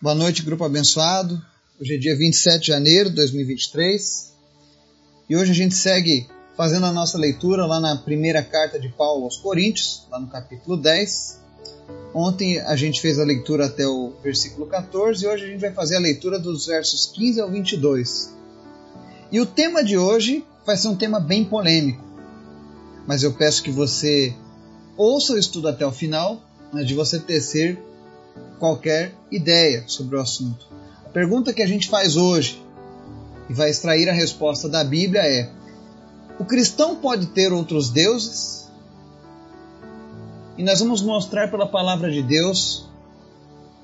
Boa noite, grupo abençoado. Hoje é dia 27 de janeiro de 2023 e hoje a gente segue fazendo a nossa leitura lá na primeira carta de Paulo aos Coríntios, lá no capítulo 10. Ontem a gente fez a leitura até o versículo 14 e hoje a gente vai fazer a leitura dos versos 15 ao 22. E o tema de hoje vai ser um tema bem polêmico, mas eu peço que você ouça o estudo até o final, antes de você tecer qualquer ideia sobre o assunto. A pergunta que a gente faz hoje e vai extrair a resposta da Bíblia é: o cristão pode ter outros deuses? E nós vamos mostrar pela palavra de Deus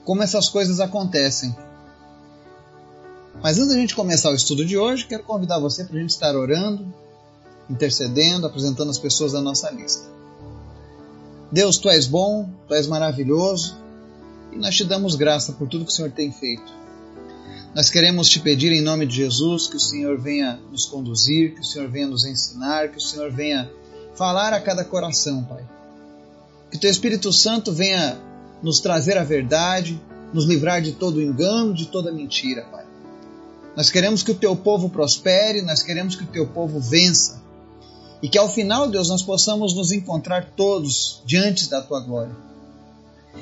como essas coisas acontecem. Mas antes da gente começar o estudo de hoje, quero convidar você para a gente estar orando, intercedendo, apresentando as pessoas da nossa lista. Deus, tu és bom, tu és maravilhoso, e nós te damos graça por tudo que o Senhor tem feito. Nós queremos te pedir em nome de Jesus que o Senhor venha nos conduzir, que o Senhor venha nos ensinar, que o Senhor venha falar a cada coração, Pai. Que teu Espírito Santo venha nos trazer a verdade, nos livrar de todo engano, de toda mentira, Pai. Nós queremos que o teu povo prospere, nós queremos que o teu povo vença. E que ao final, Deus, nós possamos nos encontrar todos diante da tua glória.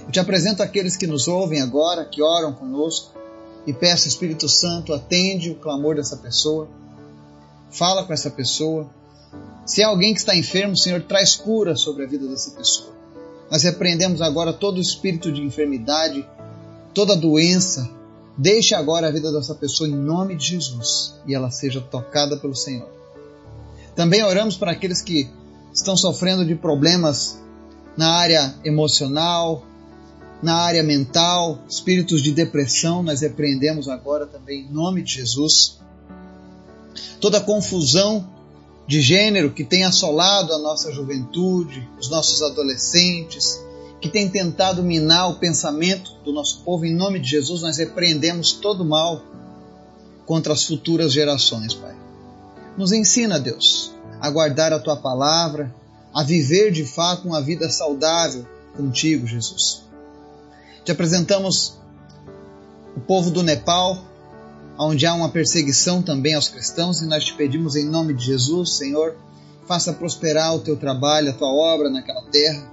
Eu te apresento aqueles que nos ouvem agora, que oram conosco, e peço, Espírito Santo, atende o clamor dessa pessoa, fala com essa pessoa. Se é alguém que está enfermo, Senhor, traz cura sobre a vida dessa pessoa. Nós repreendemos agora todo o espírito de enfermidade, toda doença. Deixe agora a vida dessa pessoa em nome de Jesus e ela seja tocada pelo Senhor. Também oramos para aqueles que estão sofrendo de problemas na área emocional, na área mental, espíritos de depressão, nós repreendemos agora também em nome de Jesus. Toda confusão de gênero que tem assolado a nossa juventude, os nossos adolescentes, que tem tentado minar o pensamento do nosso povo, em nome de Jesus, nós repreendemos todo mal contra as futuras gerações, Pai. Nos ensina, Deus, a guardar a tua palavra, a viver de fato uma vida saudável contigo, Jesus. Te apresentamos o povo do Nepal, onde há uma perseguição também aos cristãos, e nós te pedimos em nome de Jesus, Senhor, faça prosperar o teu trabalho, a tua obra naquela terra.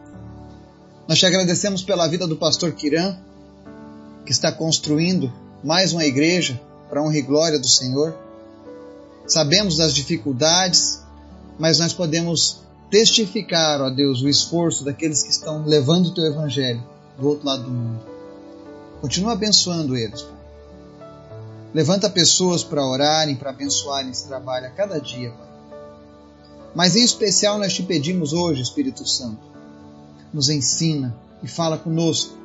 Nós te agradecemos pela vida do pastor Kiran, que está construindo mais uma igreja para honra e glória do Senhor. Sabemos das dificuldades, mas nós podemos testificar, ó Deus, o esforço daqueles que estão levando o teu evangelho do outro lado do mundo. Continua abençoando eles. Pai. Levanta pessoas para orarem, para abençoarem esse trabalho a cada dia, Pai. Mas em especial nós te pedimos hoje, Espírito Santo, nos ensina e fala conosco.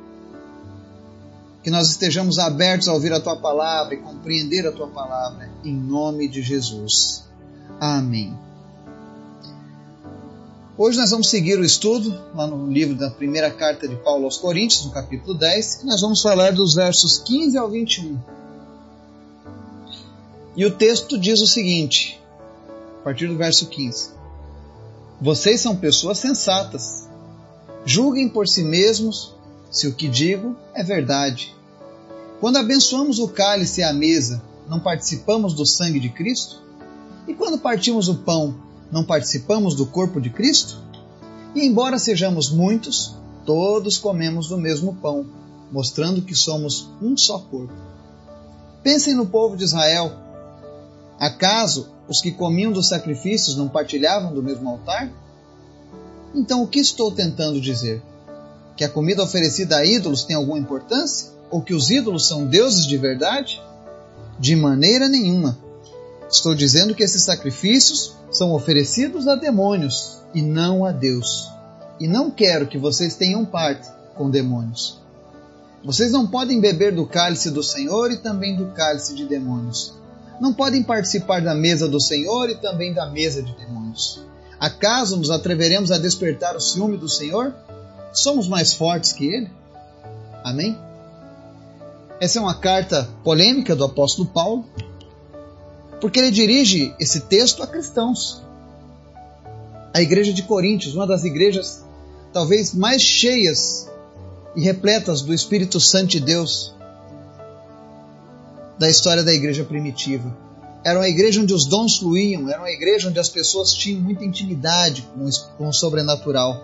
Que nós estejamos abertos a ouvir a tua palavra e compreender a tua palavra, em nome de Jesus. Amém. Hoje nós vamos seguir o estudo lá no livro da primeira carta de Paulo aos Coríntios, no capítulo 10, e nós vamos falar dos versos 15 ao 21. E o texto diz o seguinte, a partir do verso 15: Vocês são pessoas sensatas. Julguem por si mesmos se o que digo é verdade. Quando abençoamos o cálice e a mesa, não participamos do sangue de Cristo? E quando partimos o pão, não participamos do corpo de Cristo? E embora sejamos muitos, todos comemos do mesmo pão, mostrando que somos um só corpo. Pensem no povo de Israel. Acaso os que comiam dos sacrifícios não partilhavam do mesmo altar? Então o que estou tentando dizer? Que a comida oferecida a ídolos tem alguma importância? Ou que os ídolos são deuses de verdade? De maneira nenhuma. Estou dizendo que esses sacrifícios são oferecidos a demônios e não a Deus. E não quero que vocês tenham parte com demônios. Vocês não podem beber do cálice do Senhor e também do cálice de demônios. Não podem participar da mesa do Senhor e também da mesa de demônios. Acaso nos atreveremos a despertar o ciúme do Senhor? Somos mais fortes que ele? Amém? Essa é uma carta polêmica do apóstolo Paulo, porque ele dirige esse texto a cristãos. A igreja de Coríntios, uma das igrejas talvez mais cheias e repletas do Espírito Santo de Deus. da história da igreja primitiva. Era uma igreja onde os dons fluíam, era uma igreja onde as pessoas tinham muita intimidade com o sobrenatural.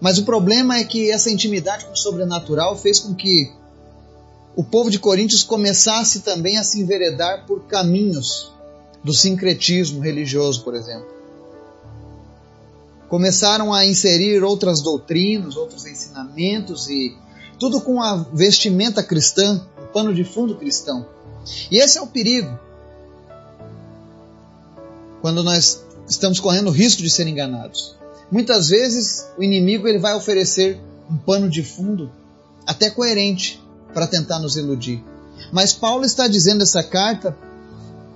Mas o problema é que essa intimidade com o sobrenatural fez com que o povo de Coríntios começasse também a se enveredar por caminhos do sincretismo religioso, por exemplo. Começaram a inserir outras doutrinas, outros ensinamentos e tudo com a vestimenta cristã, o pano de fundo cristão. E esse é o perigo. Quando nós estamos correndo o risco de ser enganados. Muitas vezes o inimigo ele vai oferecer um pano de fundo até coerente para tentar nos iludir. Mas Paulo está dizendo essa carta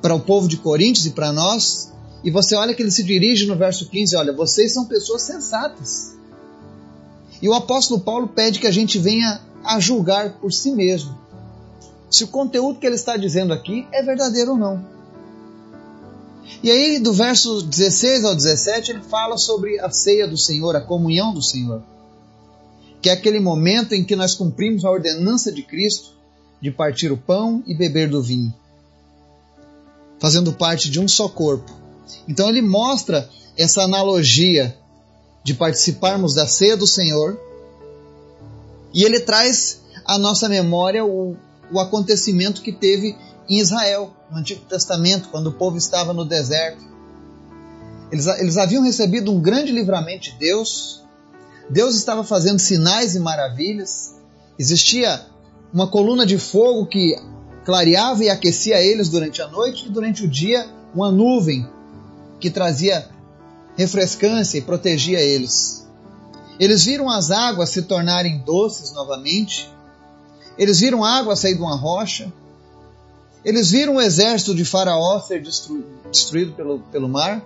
para o povo de Coríntios e para nós, e você olha que ele se dirige no verso 15, olha, vocês são pessoas sensatas. E o apóstolo Paulo pede que a gente venha a julgar por si mesmo se o conteúdo que ele está dizendo aqui é verdadeiro ou não. E aí, do verso 16 ao 17, ele fala sobre a ceia do Senhor, a comunhão do Senhor que é aquele momento em que nós cumprimos a ordenança de Cristo de partir o pão e beber do vinho, fazendo parte de um só corpo. Então ele mostra essa analogia de participarmos da ceia do Senhor e ele traz à nossa memória o, o acontecimento que teve em Israel, no Antigo Testamento, quando o povo estava no deserto. Eles, eles haviam recebido um grande livramento de Deus, Deus estava fazendo sinais e maravilhas. Existia uma coluna de fogo que clareava e aquecia eles durante a noite e durante o dia uma nuvem que trazia refrescância e protegia eles. Eles viram as águas se tornarem doces novamente. Eles viram água sair de uma rocha. Eles viram o exército de Faraó ser destruído pelo, pelo mar.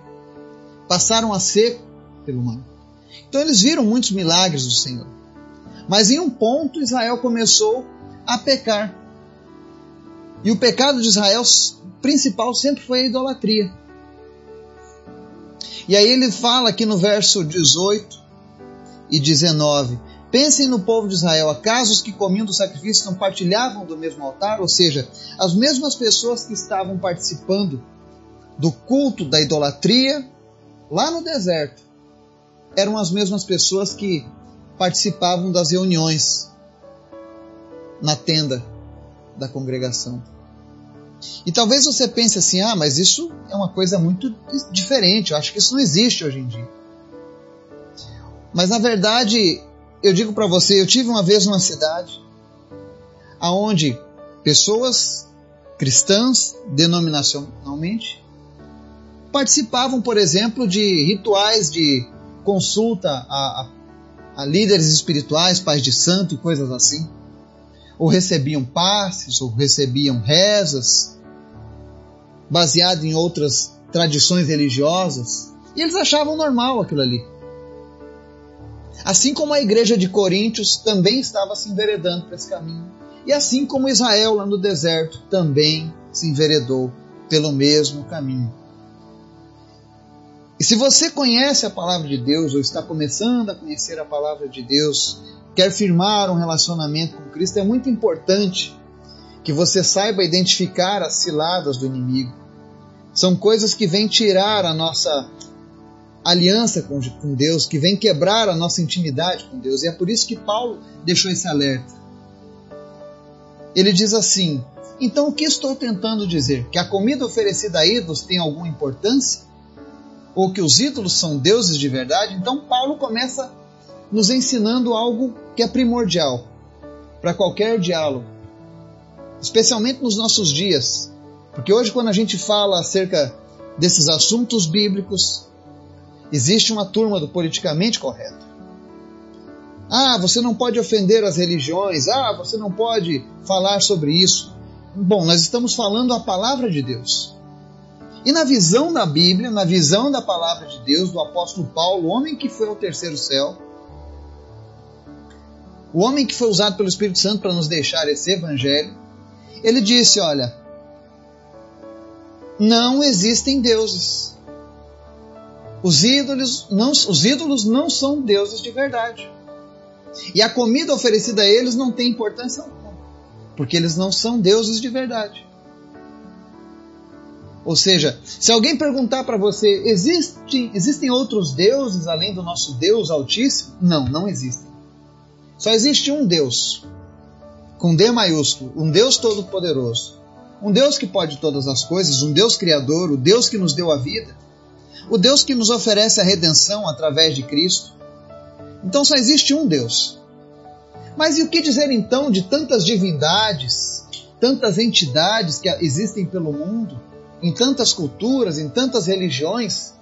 Passaram a seco pelo mar. Então eles viram muitos milagres do Senhor. Mas em um ponto Israel começou a pecar. E o pecado de Israel principal sempre foi a idolatria. E aí ele fala aqui no verso 18 e 19: Pensem no povo de Israel, acaso os que comiam do sacrifício não partilhavam do mesmo altar? Ou seja, as mesmas pessoas que estavam participando do culto da idolatria lá no deserto eram as mesmas pessoas que participavam das reuniões na tenda da congregação. E talvez você pense assim: ah, mas isso é uma coisa muito diferente, eu acho que isso não existe hoje em dia. Mas na verdade, eu digo para você: eu tive uma vez uma cidade aonde pessoas cristãs, denominacionalmente, participavam, por exemplo, de rituais de consulta a, a, a líderes espirituais, pais de santo e coisas assim. Ou recebiam passes, ou recebiam rezas, baseado em outras tradições religiosas. E eles achavam normal aquilo ali. Assim como a igreja de Coríntios também estava se enveredando para esse caminho. E assim como Israel lá no deserto também se enveredou pelo mesmo caminho. E se você conhece a palavra de Deus ou está começando a conhecer a palavra de Deus, quer firmar um relacionamento com Cristo, é muito importante que você saiba identificar as ciladas do inimigo. São coisas que vêm tirar a nossa aliança com, Deus, que vêm quebrar a nossa intimidade com Deus. E é por isso que Paulo deixou esse alerta. Ele diz assim: Então o que estou tentando dizer? Que a comida oferecida a ídolos tem alguma importância? Ou que os ídolos são deuses de verdade, então Paulo começa nos ensinando algo que é primordial para qualquer diálogo, especialmente nos nossos dias. Porque hoje, quando a gente fala acerca desses assuntos bíblicos, existe uma turma do politicamente correto. Ah, você não pode ofender as religiões. Ah, você não pode falar sobre isso. Bom, nós estamos falando a palavra de Deus. E na visão da Bíblia, na visão da palavra de Deus, do apóstolo Paulo, o homem que foi ao terceiro céu, o homem que foi usado pelo Espírito Santo para nos deixar esse evangelho, ele disse: Olha, não existem deuses. Os ídolos, não, os ídolos não são deuses de verdade. E a comida oferecida a eles não tem importância alguma. porque eles não são deuses de verdade. Ou seja, se alguém perguntar para você, existem, existem outros deuses além do nosso Deus Altíssimo? Não, não existem. Só existe um Deus, com D maiúsculo, um Deus todo-poderoso, um Deus que pode todas as coisas, um Deus criador, o Deus que nos deu a vida, o Deus que nos oferece a redenção através de Cristo. Então só existe um Deus. Mas e o que dizer então de tantas divindades, tantas entidades que existem pelo mundo? Em tantas culturas, em tantas religiões.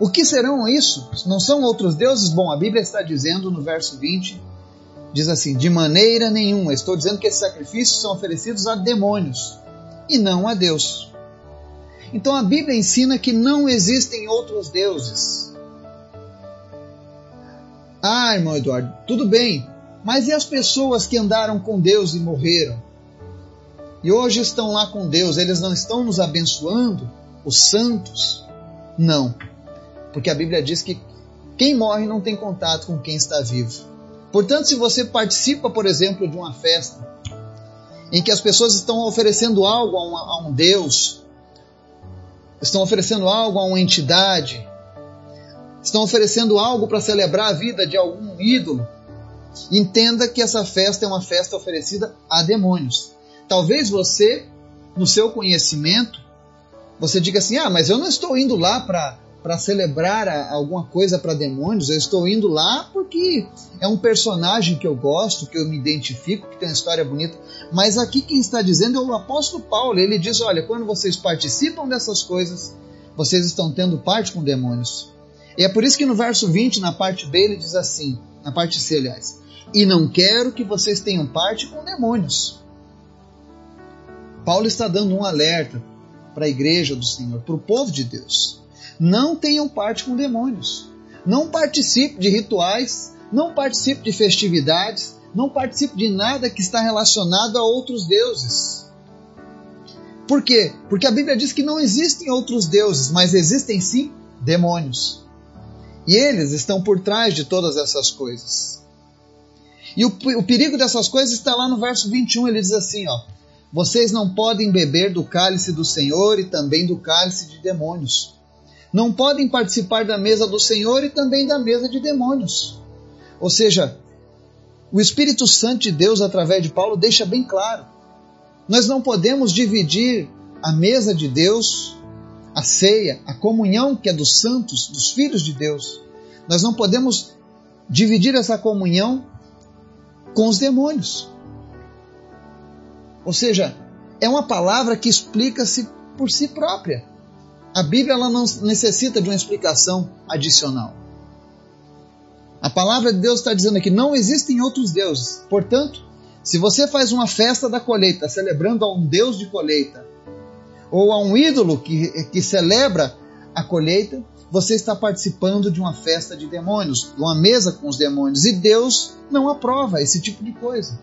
O que serão isso? Não são outros deuses? Bom, a Bíblia está dizendo no verso 20, diz assim: de maneira nenhuma. Estou dizendo que esses sacrifícios são oferecidos a demônios e não a Deus. Então a Bíblia ensina que não existem outros deuses. Ah, irmão Eduardo, tudo bem, mas e as pessoas que andaram com Deus e morreram? E hoje estão lá com Deus, eles não estão nos abençoando, os santos? Não, porque a Bíblia diz que quem morre não tem contato com quem está vivo. Portanto, se você participa, por exemplo, de uma festa em que as pessoas estão oferecendo algo a um, a um Deus, estão oferecendo algo a uma entidade, estão oferecendo algo para celebrar a vida de algum ídolo, entenda que essa festa é uma festa oferecida a demônios. Talvez você, no seu conhecimento, você diga assim: ah, mas eu não estou indo lá para celebrar alguma coisa para demônios, eu estou indo lá porque é um personagem que eu gosto, que eu me identifico, que tem uma história bonita. Mas aqui quem está dizendo é o apóstolo Paulo. Ele diz: olha, quando vocês participam dessas coisas, vocês estão tendo parte com demônios. E é por isso que no verso 20, na parte B, ele diz assim: na parte C, aliás, e não quero que vocês tenham parte com demônios. Paulo está dando um alerta para a igreja do Senhor, para o povo de Deus. Não tenham parte com demônios. Não participe de rituais, não participe de festividades, não participe de nada que está relacionado a outros deuses. Por quê? Porque a Bíblia diz que não existem outros deuses, mas existem sim demônios. E eles estão por trás de todas essas coisas. E o, o perigo dessas coisas está lá no verso 21, ele diz assim, ó: vocês não podem beber do cálice do Senhor e também do cálice de demônios. Não podem participar da mesa do Senhor e também da mesa de demônios. Ou seja, o Espírito Santo de Deus, através de Paulo, deixa bem claro: nós não podemos dividir a mesa de Deus, a ceia, a comunhão que é dos santos, dos filhos de Deus. Nós não podemos dividir essa comunhão com os demônios. Ou seja, é uma palavra que explica-se por si própria. A Bíblia ela não necessita de uma explicação adicional. A palavra de Deus está dizendo aqui: não existem outros deuses. Portanto, se você faz uma festa da colheita, celebrando a um Deus de colheita, ou a um ídolo que, que celebra a colheita, você está participando de uma festa de demônios, de uma mesa com os demônios. E Deus não aprova esse tipo de coisa.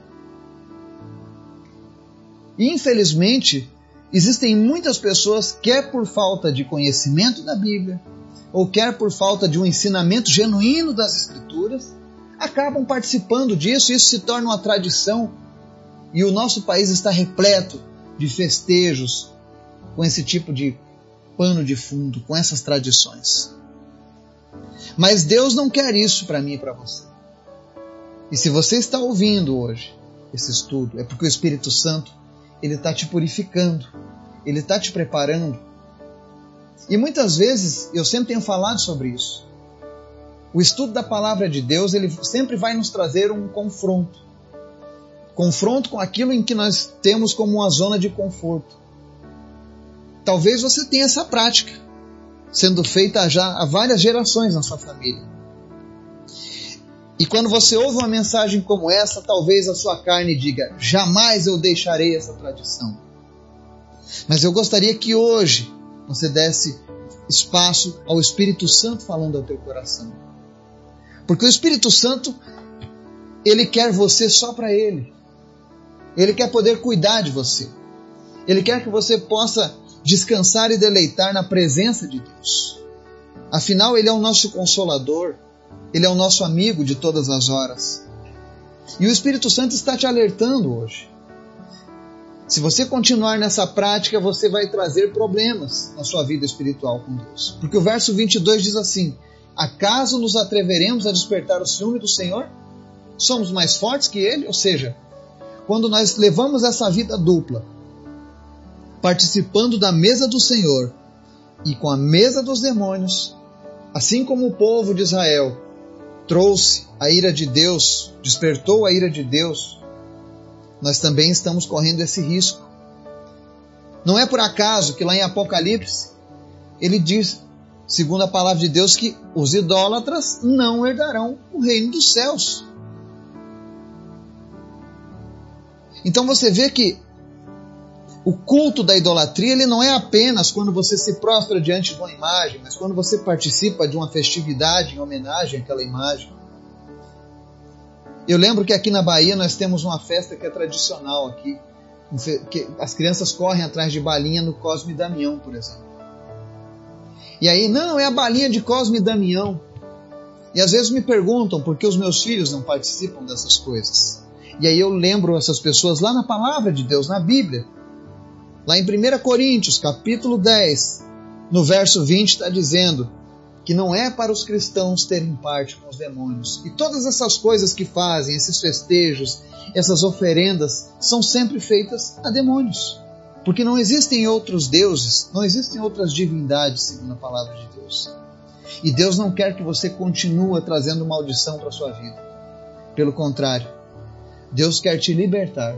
Infelizmente, existem muitas pessoas, quer por falta de conhecimento da Bíblia, ou quer por falta de um ensinamento genuíno das Escrituras, acabam participando disso e isso se torna uma tradição. E o nosso país está repleto de festejos com esse tipo de pano de fundo, com essas tradições. Mas Deus não quer isso para mim e para você. E se você está ouvindo hoje esse estudo, é porque o Espírito Santo ele está te purificando, ele está te preparando. E muitas vezes, eu sempre tenho falado sobre isso. O estudo da palavra de Deus, ele sempre vai nos trazer um confronto. Confronto com aquilo em que nós temos como uma zona de conforto. Talvez você tenha essa prática sendo feita já há várias gerações na sua família. E quando você ouve uma mensagem como essa, talvez a sua carne diga: jamais eu deixarei essa tradição. Mas eu gostaria que hoje você desse espaço ao Espírito Santo falando ao teu coração. Porque o Espírito Santo, ele quer você só para ele. Ele quer poder cuidar de você. Ele quer que você possa descansar e deleitar na presença de Deus. Afinal, ele é o nosso consolador. Ele é o nosso amigo de todas as horas. E o Espírito Santo está te alertando hoje. Se você continuar nessa prática, você vai trazer problemas na sua vida espiritual com Deus. Porque o verso 22 diz assim: Acaso nos atreveremos a despertar o ciúme do Senhor? Somos mais fortes que Ele? Ou seja, quando nós levamos essa vida dupla, participando da mesa do Senhor e com a mesa dos demônios, assim como o povo de Israel trouxe a ira de Deus, despertou a ira de Deus, nós também estamos correndo esse risco. Não é por acaso que lá em Apocalipse ele diz, segundo a palavra de Deus, que os idólatras não herdarão o reino dos céus. Então você vê que o culto da idolatria ele não é apenas quando você se prostra diante de uma imagem, mas quando você participa de uma festividade em homenagem àquela imagem. Eu lembro que aqui na Bahia nós temos uma festa que é tradicional aqui, que as crianças correm atrás de balinha no Cosme Damião, por exemplo. E aí, não, é a balinha de Cosme Damião. E às vezes me perguntam por que os meus filhos não participam dessas coisas. E aí eu lembro essas pessoas lá na palavra de Deus, na Bíblia. Lá em 1 Coríntios, capítulo 10, no verso 20, está dizendo que não é para os cristãos terem parte com os demônios. E todas essas coisas que fazem, esses festejos, essas oferendas, são sempre feitas a demônios. Porque não existem outros deuses, não existem outras divindades, segundo a palavra de Deus. E Deus não quer que você continue trazendo maldição para a sua vida. Pelo contrário, Deus quer te libertar.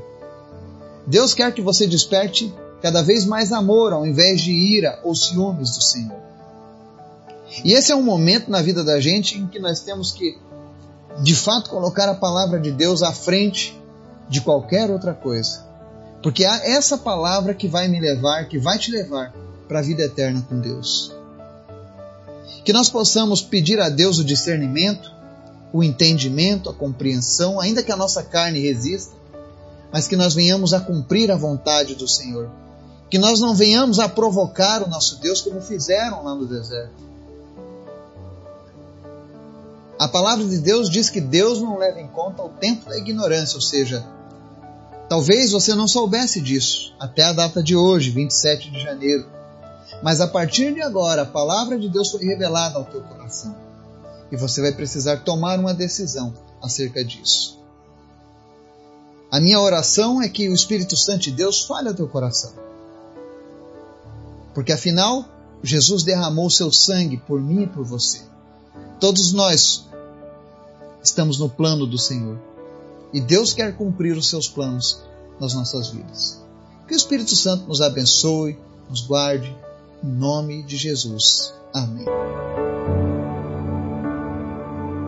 Deus quer que você desperte cada vez mais amor ao invés de ira ou ciúmes do Senhor. E esse é um momento na vida da gente em que nós temos que, de fato, colocar a palavra de Deus à frente de qualquer outra coisa. Porque é essa palavra que vai me levar, que vai te levar para a vida eterna com Deus. Que nós possamos pedir a Deus o discernimento, o entendimento, a compreensão, ainda que a nossa carne resista, mas que nós venhamos a cumprir a vontade do Senhor que nós não venhamos a provocar o nosso Deus como fizeram lá no deserto. A palavra de Deus diz que Deus não leva em conta o tempo da ignorância, ou seja, talvez você não soubesse disso até a data de hoje, 27 de janeiro. Mas a partir de agora, a palavra de Deus foi revelada ao teu coração. E você vai precisar tomar uma decisão acerca disso. A minha oração é que o Espírito Santo de Deus fale ao teu coração porque afinal, Jesus derramou seu sangue por mim e por você. Todos nós estamos no plano do Senhor. E Deus quer cumprir os seus planos nas nossas vidas. Que o Espírito Santo nos abençoe, nos guarde, em nome de Jesus. Amém.